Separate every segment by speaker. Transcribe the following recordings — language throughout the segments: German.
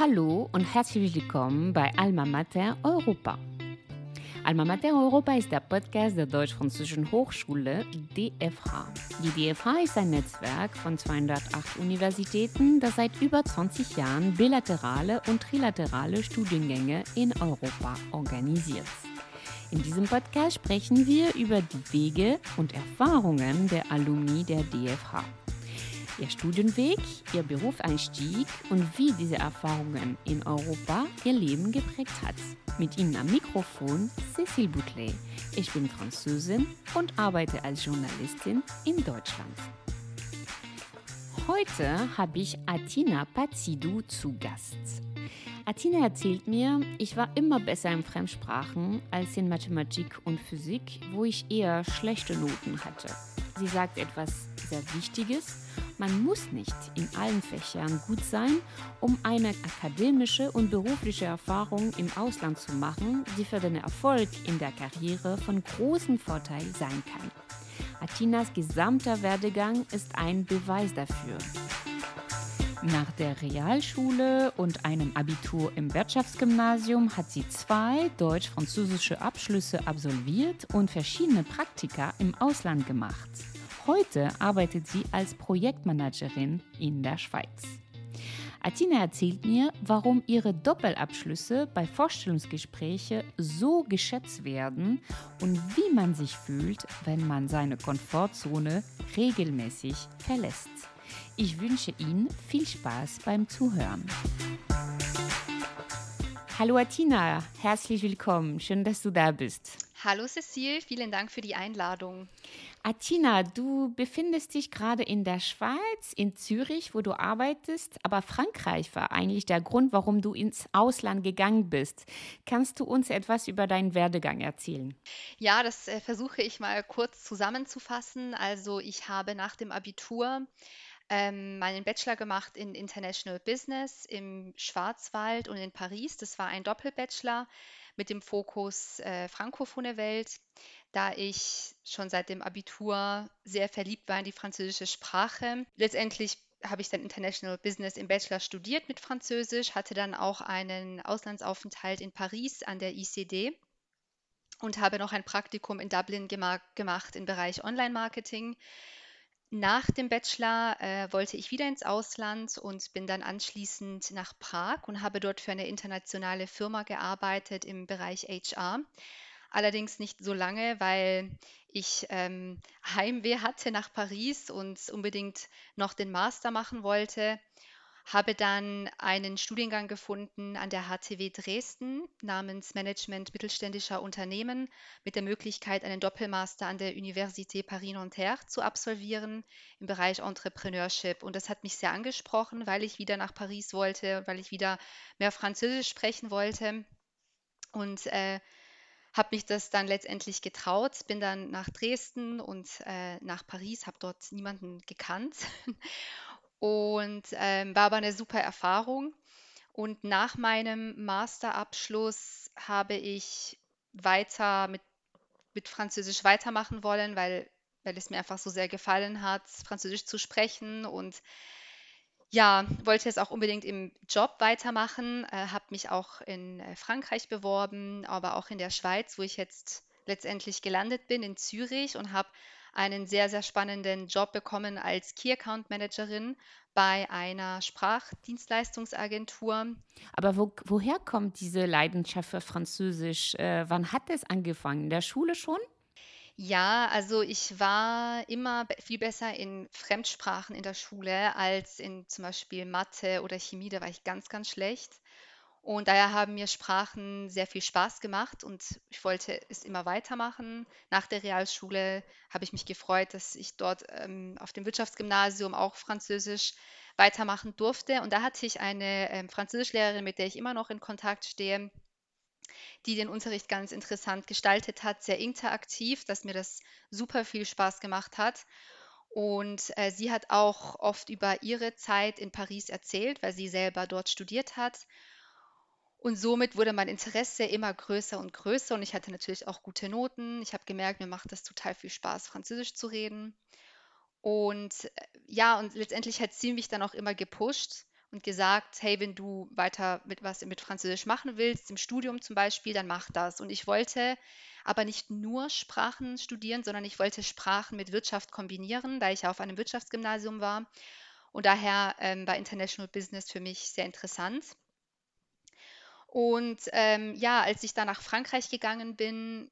Speaker 1: Hallo und herzlich willkommen bei Alma Mater Europa. Alma Mater Europa ist der Podcast der Deutsch-Französischen Hochschule DFH. Die DFH ist ein Netzwerk von 208 Universitäten, das seit über 20 Jahren bilaterale und trilaterale Studiengänge in Europa organisiert. In diesem Podcast sprechen wir über die Wege und Erfahrungen der Alumni der DFH. Ihr Studienweg, Ihr Berufseinstieg und wie diese Erfahrungen in Europa Ihr Leben geprägt hat. Mit Ihnen am Mikrofon Cécile Boutelet. Ich bin Französin und arbeite als Journalistin in Deutschland. Heute habe ich Atina Pazidou zu Gast. Atina erzählt mir, ich war immer besser in Fremdsprachen als in Mathematik und Physik, wo ich eher schlechte Noten hatte. Sie sagt etwas sehr Wichtiges. Man muss nicht in allen Fächern gut sein, um eine akademische und berufliche Erfahrung im Ausland zu machen, die für den Erfolg in der Karriere von großem Vorteil sein kann. Atinas gesamter Werdegang ist ein Beweis dafür. Nach der Realschule und einem Abitur im Wirtschaftsgymnasium hat sie zwei deutsch-französische Abschlüsse absolviert und verschiedene Praktika im Ausland gemacht. Heute arbeitet sie als Projektmanagerin in der Schweiz. Atina erzählt mir, warum ihre Doppelabschlüsse bei Vorstellungsgesprächen so geschätzt werden und wie man sich fühlt, wenn man seine Komfortzone regelmäßig verlässt. Ich wünsche Ihnen viel Spaß beim Zuhören. Hallo Atina, herzlich willkommen. Schön, dass du da bist.
Speaker 2: Hallo Cecile, vielen Dank für die Einladung.
Speaker 1: Atina, du befindest dich gerade in der Schweiz, in Zürich, wo du arbeitest, aber Frankreich war eigentlich der Grund, warum du ins Ausland gegangen bist. Kannst du uns etwas über deinen Werdegang erzählen?
Speaker 2: Ja, das äh, versuche ich mal kurz zusammenzufassen. Also ich habe nach dem Abitur ähm, meinen Bachelor gemacht in International Business im Schwarzwald und in Paris. Das war ein Doppelbachelor mit dem Fokus äh, Frankophone Welt, da ich schon seit dem Abitur sehr verliebt war in die französische Sprache. Letztendlich habe ich dann International Business im Bachelor studiert mit Französisch, hatte dann auch einen Auslandsaufenthalt in Paris an der ICD und habe noch ein Praktikum in Dublin gema gemacht im Bereich Online-Marketing. Nach dem Bachelor äh, wollte ich wieder ins Ausland und bin dann anschließend nach Prag und habe dort für eine internationale Firma gearbeitet im Bereich HR. Allerdings nicht so lange, weil ich ähm, Heimweh hatte nach Paris und unbedingt noch den Master machen wollte habe dann einen Studiengang gefunden an der HTW Dresden namens Management mittelständischer Unternehmen mit der Möglichkeit, einen Doppelmaster an der Université Paris-Nanterre zu absolvieren im Bereich Entrepreneurship. Und das hat mich sehr angesprochen, weil ich wieder nach Paris wollte weil ich wieder mehr Französisch sprechen wollte. Und äh, habe mich das dann letztendlich getraut, bin dann nach Dresden und äh, nach Paris, habe dort niemanden gekannt und ähm, war aber eine super Erfahrung. Und nach meinem Masterabschluss habe ich weiter mit, mit Französisch weitermachen wollen, weil, weil es mir einfach so sehr gefallen hat, Französisch zu sprechen und ja, wollte es auch unbedingt im Job weitermachen, äh, habe mich auch in äh, Frankreich beworben, aber auch in der Schweiz, wo ich jetzt letztendlich gelandet bin, in Zürich und habe einen sehr, sehr spannenden Job bekommen als Key Account Managerin bei einer Sprachdienstleistungsagentur.
Speaker 1: Aber wo, woher kommt diese Leidenschaft für Französisch? Äh, wann hat es angefangen? In der Schule schon?
Speaker 2: Ja, also ich war immer viel besser in Fremdsprachen in der Schule als in zum Beispiel Mathe oder Chemie. Da war ich ganz, ganz schlecht. Und daher haben mir Sprachen sehr viel Spaß gemacht und ich wollte es immer weitermachen. Nach der Realschule habe ich mich gefreut, dass ich dort ähm, auf dem Wirtschaftsgymnasium auch Französisch weitermachen durfte. Und da hatte ich eine ähm, Französischlehrerin, mit der ich immer noch in Kontakt stehe, die den Unterricht ganz interessant gestaltet hat, sehr interaktiv, dass mir das super viel Spaß gemacht hat. Und äh, sie hat auch oft über ihre Zeit in Paris erzählt, weil sie selber dort studiert hat. Und somit wurde mein Interesse immer größer und größer und ich hatte natürlich auch gute Noten. Ich habe gemerkt, mir macht das total viel Spaß, Französisch zu reden. Und äh, ja, und letztendlich hat sie mich dann auch immer gepusht und gesagt, hey, wenn du weiter mit was mit Französisch machen willst, im Studium zum Beispiel, dann mach das. Und ich wollte aber nicht nur Sprachen studieren, sondern ich wollte Sprachen mit Wirtschaft kombinieren, da ich ja auf einem Wirtschaftsgymnasium war. Und daher ähm, war International Business für mich sehr interessant. Und ähm, ja, als ich dann nach Frankreich gegangen bin,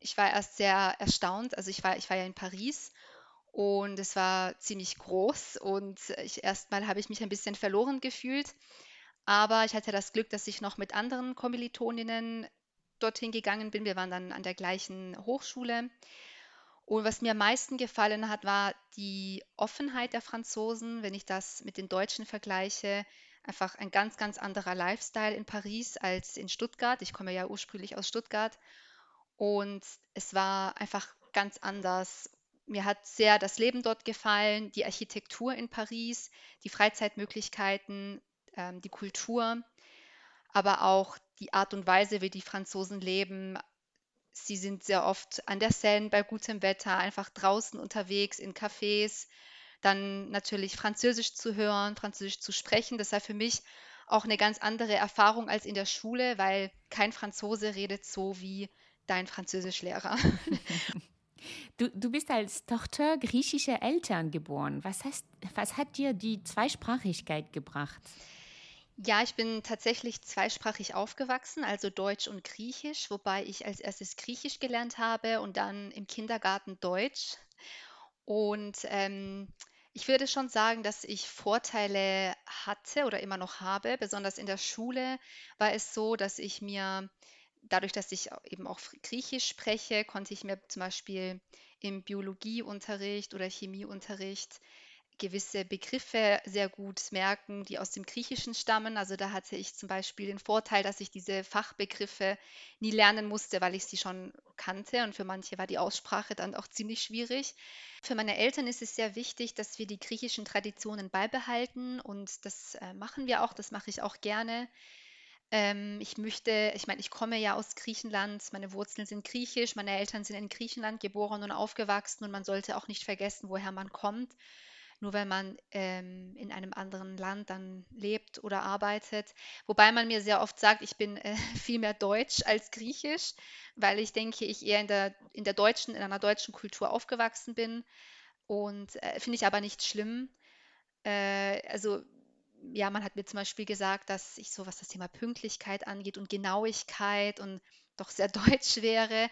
Speaker 2: ich war erst sehr erstaunt. Also ich war, ich war ja in Paris und es war ziemlich groß und ich, erstmal habe ich mich ein bisschen verloren gefühlt. Aber ich hatte das Glück, dass ich noch mit anderen Kommilitoninnen dorthin gegangen bin. Wir waren dann an der gleichen Hochschule. Und was mir am meisten gefallen hat, war die Offenheit der Franzosen, wenn ich das mit den Deutschen vergleiche. Einfach ein ganz, ganz anderer Lifestyle in Paris als in Stuttgart. Ich komme ja ursprünglich aus Stuttgart. Und es war einfach ganz anders mir hat sehr das Leben dort gefallen, die Architektur in Paris, die Freizeitmöglichkeiten, ähm, die Kultur, aber auch die Art und Weise, wie die Franzosen leben. Sie sind sehr oft an der Seine bei gutem Wetter, einfach draußen unterwegs in Cafés. Dann natürlich Französisch zu hören, Französisch zu sprechen. Das war für mich auch eine ganz andere Erfahrung als in der Schule, weil kein Franzose redet so wie dein Französischlehrer.
Speaker 1: Du, du bist als Tochter griechischer Eltern geboren. Was, heißt, was hat dir die Zweisprachigkeit gebracht?
Speaker 2: Ja, ich bin tatsächlich zweisprachig aufgewachsen, also Deutsch und Griechisch, wobei ich als erstes Griechisch gelernt habe und dann im Kindergarten Deutsch. Und ähm, ich würde schon sagen, dass ich Vorteile hatte oder immer noch habe. Besonders in der Schule war es so, dass ich mir dadurch, dass ich eben auch Griechisch spreche, konnte ich mir zum Beispiel im Biologieunterricht oder Chemieunterricht gewisse Begriffe sehr gut merken, die aus dem Griechischen stammen. Also da hatte ich zum Beispiel den Vorteil, dass ich diese Fachbegriffe nie lernen musste, weil ich sie schon kannte. Und für manche war die Aussprache dann auch ziemlich schwierig. Für meine Eltern ist es sehr wichtig, dass wir die griechischen Traditionen beibehalten. Und das äh, machen wir auch, das mache ich auch gerne. Ähm, ich möchte, ich meine, ich komme ja aus Griechenland, meine Wurzeln sind griechisch, meine Eltern sind in Griechenland geboren und aufgewachsen und man sollte auch nicht vergessen, woher man kommt. Nur weil man ähm, in einem anderen Land dann lebt oder arbeitet. Wobei man mir sehr oft sagt, ich bin äh, viel mehr Deutsch als Griechisch, weil ich denke, ich eher in der, in der deutschen, in einer deutschen Kultur aufgewachsen bin. Und äh, finde ich aber nicht schlimm. Äh, also ja, man hat mir zum Beispiel gesagt, dass ich so, was das Thema Pünktlichkeit angeht und Genauigkeit und doch sehr deutsch wäre.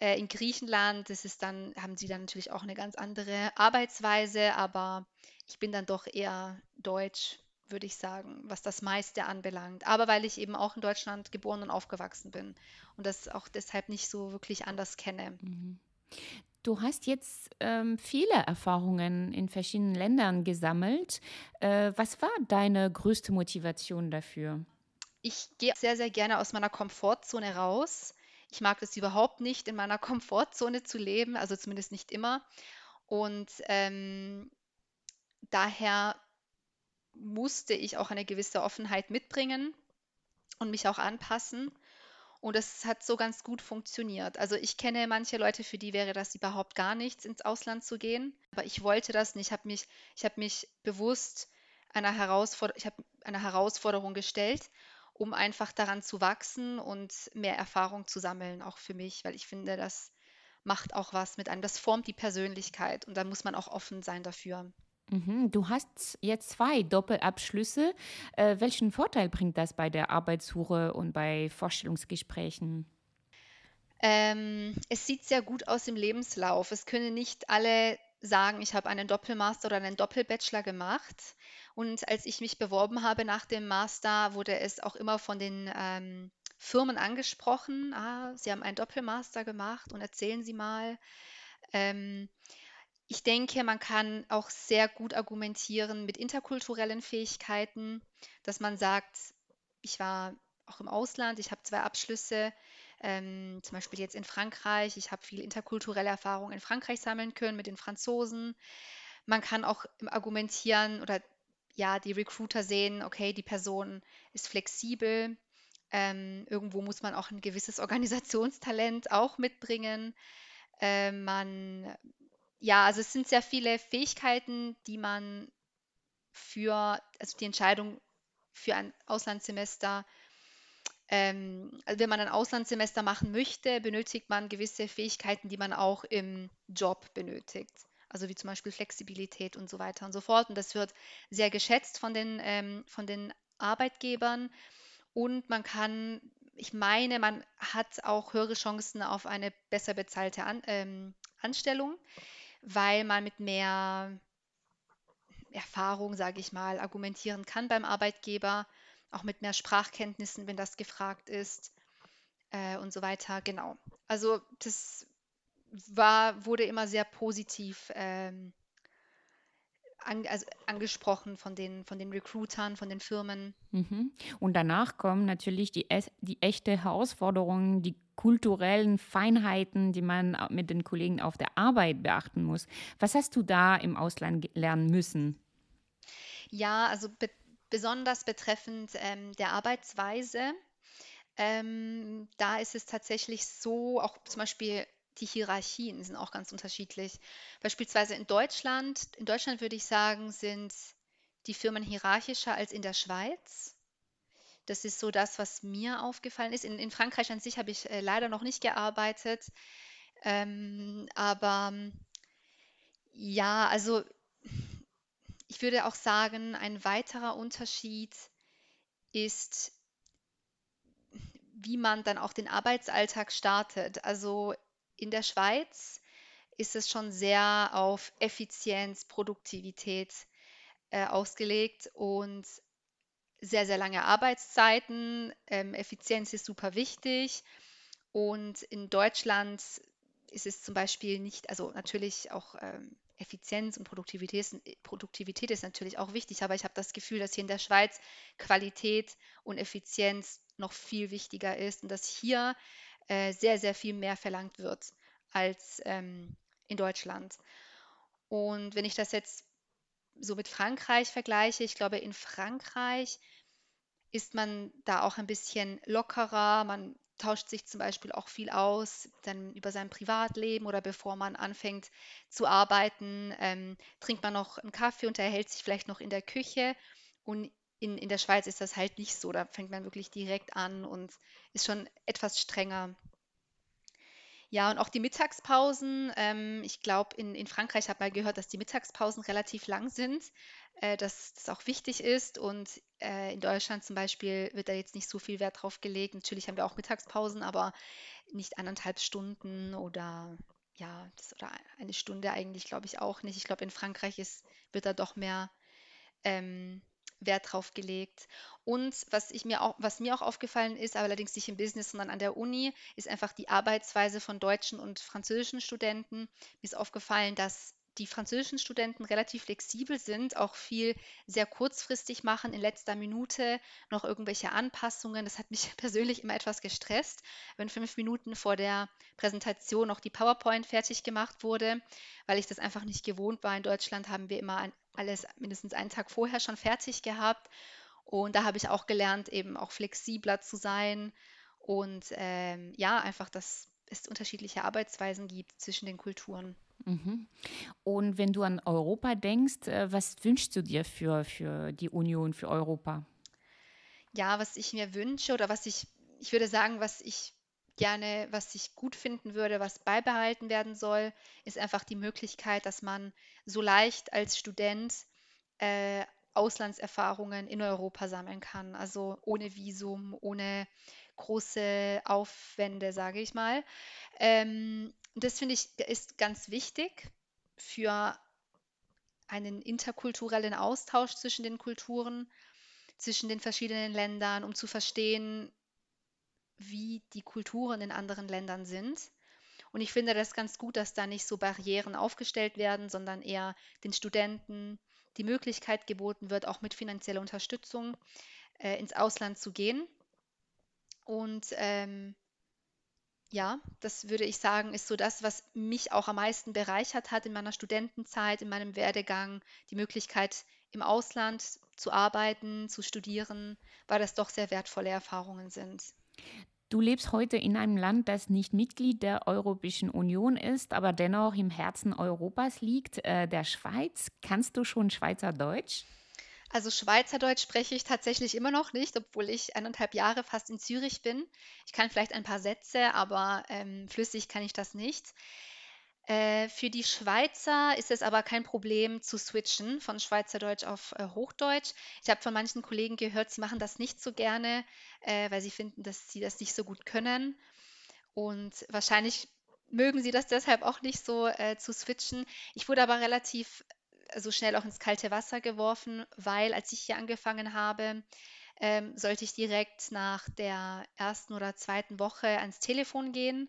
Speaker 2: Äh, in Griechenland das ist dann, haben sie dann natürlich auch eine ganz andere Arbeitsweise, aber ich bin dann doch eher deutsch, würde ich sagen, was das meiste anbelangt. Aber weil ich eben auch in Deutschland geboren und aufgewachsen bin und das auch deshalb nicht so wirklich anders kenne. Mhm.
Speaker 1: Du hast jetzt ähm, viele Erfahrungen in verschiedenen Ländern gesammelt. Äh, was war deine größte Motivation dafür?
Speaker 2: Ich gehe sehr, sehr gerne aus meiner Komfortzone raus. Ich mag es überhaupt nicht, in meiner Komfortzone zu leben, also zumindest nicht immer. Und ähm, daher musste ich auch eine gewisse Offenheit mitbringen und mich auch anpassen. Und es hat so ganz gut funktioniert. Also ich kenne manche Leute, für die wäre das überhaupt gar nichts, ins Ausland zu gehen. Aber ich wollte das nicht. Ich habe mich, ich habe mich bewusst einer, Herausforder ich habe eine Herausforderung gestellt, um einfach daran zu wachsen und mehr Erfahrung zu sammeln, auch für mich, weil ich finde, das macht auch was mit einem. Das formt die Persönlichkeit und da muss man auch offen sein dafür.
Speaker 1: Mhm, du hast jetzt zwei Doppelabschlüsse. Äh, welchen Vorteil bringt das bei der Arbeitssuche und bei Vorstellungsgesprächen?
Speaker 2: Ähm, es sieht sehr gut aus im Lebenslauf. Es können nicht alle sagen, ich habe einen Doppelmaster oder einen Doppelbachelor gemacht. Und als ich mich beworben habe nach dem Master, wurde es auch immer von den ähm, Firmen angesprochen. Ah, Sie haben einen Doppelmaster gemacht und erzählen Sie mal. Ähm, ich denke, man kann auch sehr gut argumentieren mit interkulturellen Fähigkeiten, dass man sagt, ich war auch im Ausland, ich habe zwei Abschlüsse, ähm, zum Beispiel jetzt in Frankreich, ich habe viel interkulturelle Erfahrung in Frankreich sammeln können mit den Franzosen. Man kann auch argumentieren oder ja, die Recruiter sehen, okay, die Person ist flexibel. Ähm, irgendwo muss man auch ein gewisses Organisationstalent auch mitbringen. Äh, man ja, also es sind sehr viele Fähigkeiten, die man für, also die Entscheidung für ein Auslandssemester ähm, also wenn man ein Auslandssemester machen möchte, benötigt man gewisse Fähigkeiten, die man auch im Job benötigt. Also wie zum Beispiel Flexibilität und so weiter und so fort. Und das wird sehr geschätzt von den, ähm, von den Arbeitgebern. Und man kann, ich meine, man hat auch höhere Chancen auf eine besser bezahlte An ähm, Anstellung, weil man mit mehr Erfahrung, sage ich mal, argumentieren kann beim Arbeitgeber auch mit mehr Sprachkenntnissen, wenn das gefragt ist äh, und so weiter. Genau. Also das war, wurde immer sehr positiv ähm, an, also angesprochen von den, von den Recruitern, von den Firmen.
Speaker 1: Mhm. Und danach kommen natürlich die, die echte Herausforderungen, die kulturellen Feinheiten, die man mit den Kollegen auf der Arbeit beachten muss. Was hast du da im Ausland lernen müssen?
Speaker 2: Ja, also be besonders betreffend ähm, der Arbeitsweise. Ähm, da ist es tatsächlich so, auch zum Beispiel die Hierarchien sind auch ganz unterschiedlich. Beispielsweise in Deutschland, in Deutschland würde ich sagen, sind die Firmen hierarchischer als in der Schweiz. Das ist so das, was mir aufgefallen ist. In, in Frankreich an sich habe ich äh, leider noch nicht gearbeitet. Ähm, aber ja, also ich würde auch sagen, ein weiterer Unterschied ist, wie man dann auch den Arbeitsalltag startet. Also in der Schweiz ist es schon sehr auf Effizienz, Produktivität äh, ausgelegt und sehr, sehr lange Arbeitszeiten. Ähm, Effizienz ist super wichtig. Und in Deutschland ist es zum Beispiel nicht, also natürlich auch ähm, Effizienz und Produktivität, Produktivität ist natürlich auch wichtig, aber ich habe das Gefühl, dass hier in der Schweiz Qualität und Effizienz noch viel wichtiger ist und dass hier äh, sehr, sehr viel mehr verlangt wird als ähm, in Deutschland. Und wenn ich das jetzt so mit Frankreich vergleiche, ich glaube, in Frankreich ist man da auch ein bisschen lockerer, man tauscht sich zum Beispiel auch viel aus, dann über sein Privatleben oder bevor man anfängt zu arbeiten, ähm, trinkt man noch einen Kaffee und erhält sich vielleicht noch in der Küche. Und in, in der Schweiz ist das halt nicht so. Da fängt man wirklich direkt an und ist schon etwas strenger. Ja, und auch die Mittagspausen. Ähm, ich glaube, in, in Frankreich habe mal gehört, dass die Mittagspausen relativ lang sind, äh, dass das auch wichtig ist. Und äh, in Deutschland zum Beispiel wird da jetzt nicht so viel Wert drauf gelegt. Natürlich haben wir auch Mittagspausen, aber nicht anderthalb Stunden oder ja, das, oder eine Stunde eigentlich, glaube ich, auch nicht. Ich glaube, in Frankreich ist, wird da doch mehr ähm, Wert drauf gelegt. Und was ich mir auch, was mir auch aufgefallen ist, aber allerdings nicht im Business, sondern an der Uni, ist einfach die Arbeitsweise von deutschen und französischen Studenten. Mir ist aufgefallen, dass die französischen Studenten relativ flexibel sind, auch viel sehr kurzfristig machen, in letzter Minute noch irgendwelche Anpassungen. Das hat mich persönlich immer etwas gestresst, wenn fünf Minuten vor der Präsentation noch die PowerPoint fertig gemacht wurde, weil ich das einfach nicht gewohnt war. In Deutschland haben wir immer alles mindestens einen Tag vorher schon fertig gehabt. Und da habe ich auch gelernt, eben auch flexibler zu sein und ähm, ja, einfach, dass es unterschiedliche Arbeitsweisen gibt zwischen den Kulturen.
Speaker 1: Mhm. Und wenn du an Europa denkst, äh, was wünschst du dir für, für die Union, für Europa?
Speaker 2: Ja, was ich mir wünsche oder was ich, ich würde sagen, was ich gerne, was ich gut finden würde, was beibehalten werden soll, ist einfach die Möglichkeit, dass man so leicht als Student äh, Auslandserfahrungen in Europa sammeln kann. Also ohne Visum, ohne große Aufwände, sage ich mal. Ähm, das finde ich ist ganz wichtig für einen interkulturellen Austausch zwischen den Kulturen, zwischen den verschiedenen Ländern, um zu verstehen, wie die Kulturen in anderen Ländern sind. Und ich finde das ganz gut, dass da nicht so Barrieren aufgestellt werden, sondern eher den Studenten die Möglichkeit geboten wird, auch mit finanzieller Unterstützung äh, ins Ausland zu gehen. Und ähm, ja, das würde ich sagen, ist so das, was mich auch am meisten bereichert hat in meiner Studentenzeit, in meinem Werdegang, die Möglichkeit im Ausland zu arbeiten, zu studieren, weil das doch sehr wertvolle Erfahrungen sind.
Speaker 1: Du lebst heute in einem Land, das nicht Mitglied der Europäischen Union ist, aber dennoch im Herzen Europas liegt, äh, der Schweiz. Kannst du schon Schweizerdeutsch?
Speaker 2: Also Schweizerdeutsch spreche ich tatsächlich immer noch nicht, obwohl ich eineinhalb Jahre fast in Zürich bin. Ich kann vielleicht ein paar Sätze, aber ähm, flüssig kann ich das nicht. Äh, für die Schweizer ist es aber kein Problem zu switchen von Schweizerdeutsch auf äh, Hochdeutsch. Ich habe von manchen Kollegen gehört, sie machen das nicht so gerne, äh, weil sie finden, dass sie das nicht so gut können. Und wahrscheinlich mögen sie das deshalb auch nicht so äh, zu switchen. Ich wurde aber relativ so schnell auch ins kalte Wasser geworfen, weil als ich hier angefangen habe, ähm, sollte ich direkt nach der ersten oder zweiten Woche ans Telefon gehen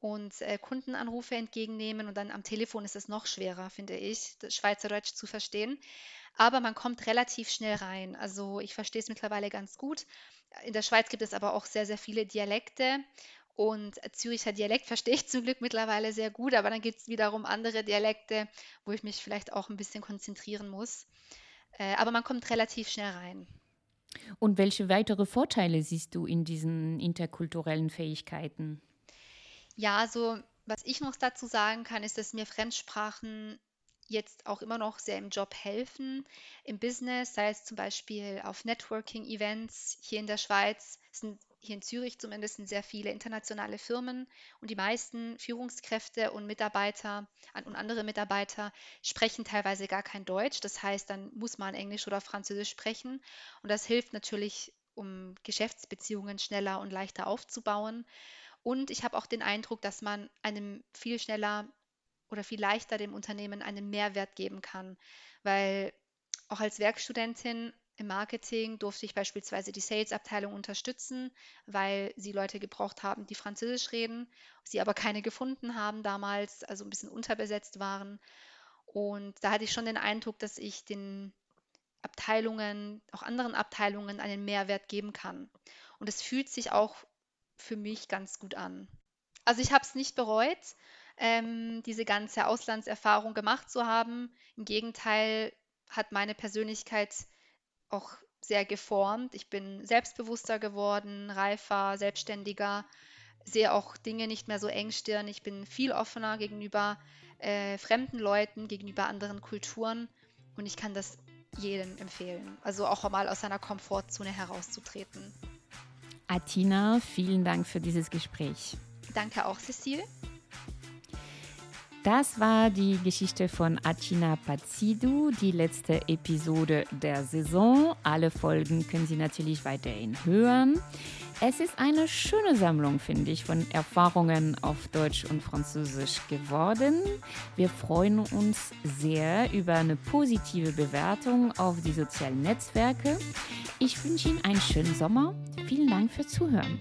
Speaker 2: und äh, Kundenanrufe entgegennehmen. Und dann am Telefon ist es noch schwerer, finde ich, das Schweizerdeutsch zu verstehen. Aber man kommt relativ schnell rein. Also ich verstehe es mittlerweile ganz gut. In der Schweiz gibt es aber auch sehr, sehr viele Dialekte. Und Züricher Dialekt verstehe ich zum Glück mittlerweile sehr gut, aber dann gibt es wiederum andere Dialekte, wo ich mich vielleicht auch ein bisschen konzentrieren muss. Äh, aber man kommt relativ schnell rein.
Speaker 1: Und welche weitere Vorteile siehst du in diesen interkulturellen Fähigkeiten?
Speaker 2: Ja, also was ich noch dazu sagen kann, ist, dass mir Fremdsprachen jetzt auch immer noch sehr im Job helfen, im Business, sei es zum Beispiel auf Networking-Events hier in der Schweiz. sind hier in Zürich zumindest sehr viele internationale Firmen und die meisten Führungskräfte und Mitarbeiter und andere Mitarbeiter sprechen teilweise gar kein Deutsch. Das heißt, dann muss man Englisch oder Französisch sprechen und das hilft natürlich, um Geschäftsbeziehungen schneller und leichter aufzubauen. Und ich habe auch den Eindruck, dass man einem viel schneller oder viel leichter dem Unternehmen einen Mehrwert geben kann, weil auch als Werkstudentin im Marketing durfte ich beispielsweise die Sales-Abteilung unterstützen, weil sie Leute gebraucht haben, die Französisch reden, sie aber keine gefunden haben damals, also ein bisschen unterbesetzt waren. Und da hatte ich schon den Eindruck, dass ich den Abteilungen, auch anderen Abteilungen, einen Mehrwert geben kann. Und es fühlt sich auch für mich ganz gut an. Also ich habe es nicht bereut, ähm, diese ganze Auslandserfahrung gemacht zu haben. Im Gegenteil hat meine Persönlichkeit auch sehr geformt. Ich bin selbstbewusster geworden, reifer, selbstständiger, sehe auch Dinge nicht mehr so engstirn. Ich bin viel offener gegenüber äh, fremden Leuten, gegenüber anderen Kulturen und ich kann das jedem empfehlen. Also auch mal aus seiner Komfortzone herauszutreten.
Speaker 1: Atina, vielen Dank für dieses Gespräch.
Speaker 2: Danke auch, Cecile.
Speaker 1: Das war die Geschichte von Acina Pazidou, die letzte Episode der Saison. Alle Folgen können Sie natürlich weiterhin hören. Es ist eine schöne Sammlung, finde ich, von Erfahrungen auf Deutsch und Französisch geworden. Wir freuen uns sehr über eine positive Bewertung auf die sozialen Netzwerke. Ich wünsche Ihnen einen schönen Sommer. Vielen Dank fürs Zuhören.